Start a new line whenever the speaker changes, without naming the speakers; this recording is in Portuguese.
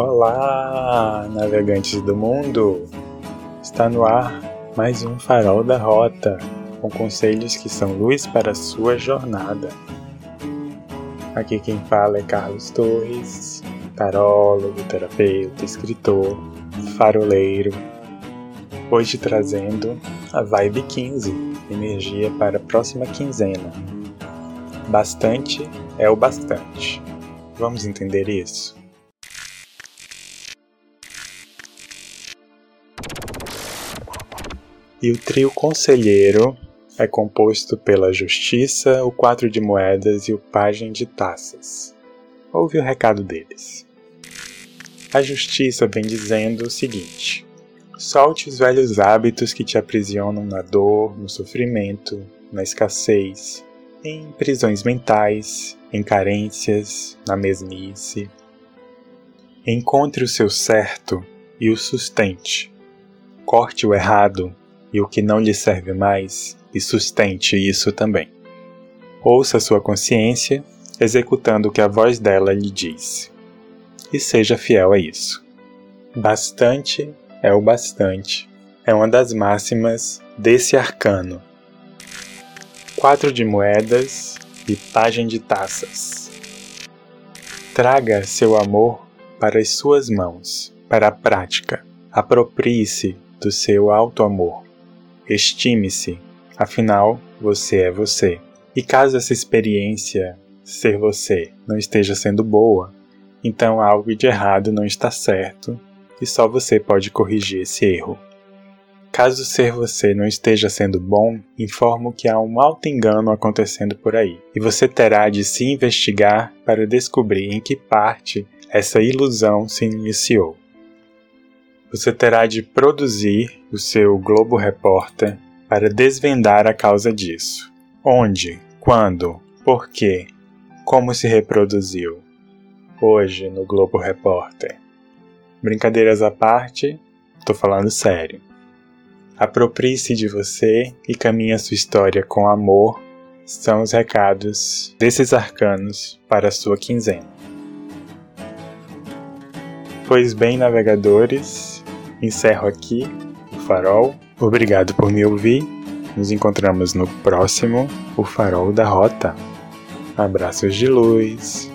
Olá, navegantes do mundo! Está no ar mais um Farol da Rota, com conselhos que são luz para a sua jornada. Aqui quem fala é Carlos Torres, tarólogo, terapeuta, escritor, faroleiro. Hoje trazendo a Vibe 15, energia para a próxima quinzena. Bastante é o bastante. Vamos entender isso? E o trio conselheiro é composto pela Justiça, o Quatro de Moedas e o Pajem de Taças. Ouve o recado deles. A Justiça vem dizendo o seguinte: solte os velhos hábitos que te aprisionam na dor, no sofrimento, na escassez, em prisões mentais, em carências, na mesmice. Encontre o seu certo e o sustente. Corte o errado e o que não lhe serve mais, e sustente isso também. Ouça sua consciência, executando o que a voz dela lhe diz. E seja fiel a isso. Bastante é o bastante. É uma das máximas desse arcano. Quatro de moedas e pagem de taças. Traga seu amor para as suas mãos, para a prática. Aproprie-se do seu alto amor. Estime-se, afinal, você é você. E caso essa experiência, ser você, não esteja sendo boa, então algo de errado não está certo e só você pode corrigir esse erro. Caso ser você não esteja sendo bom, informo que há um alto engano acontecendo por aí, e você terá de se investigar para descobrir em que parte essa ilusão se iniciou. Você terá de produzir o seu Globo Repórter para desvendar a causa disso. Onde, quando, por quê, como se reproduziu. Hoje no Globo Repórter. Brincadeiras à parte, tô falando sério. Aproprie-se de você e caminhe a sua história com amor, são os recados desses arcanos para a sua quinzena. Pois bem, navegadores, Encerro aqui o Farol. Obrigado por me ouvir. Nos encontramos no próximo O Farol da Rota. Abraços de luz.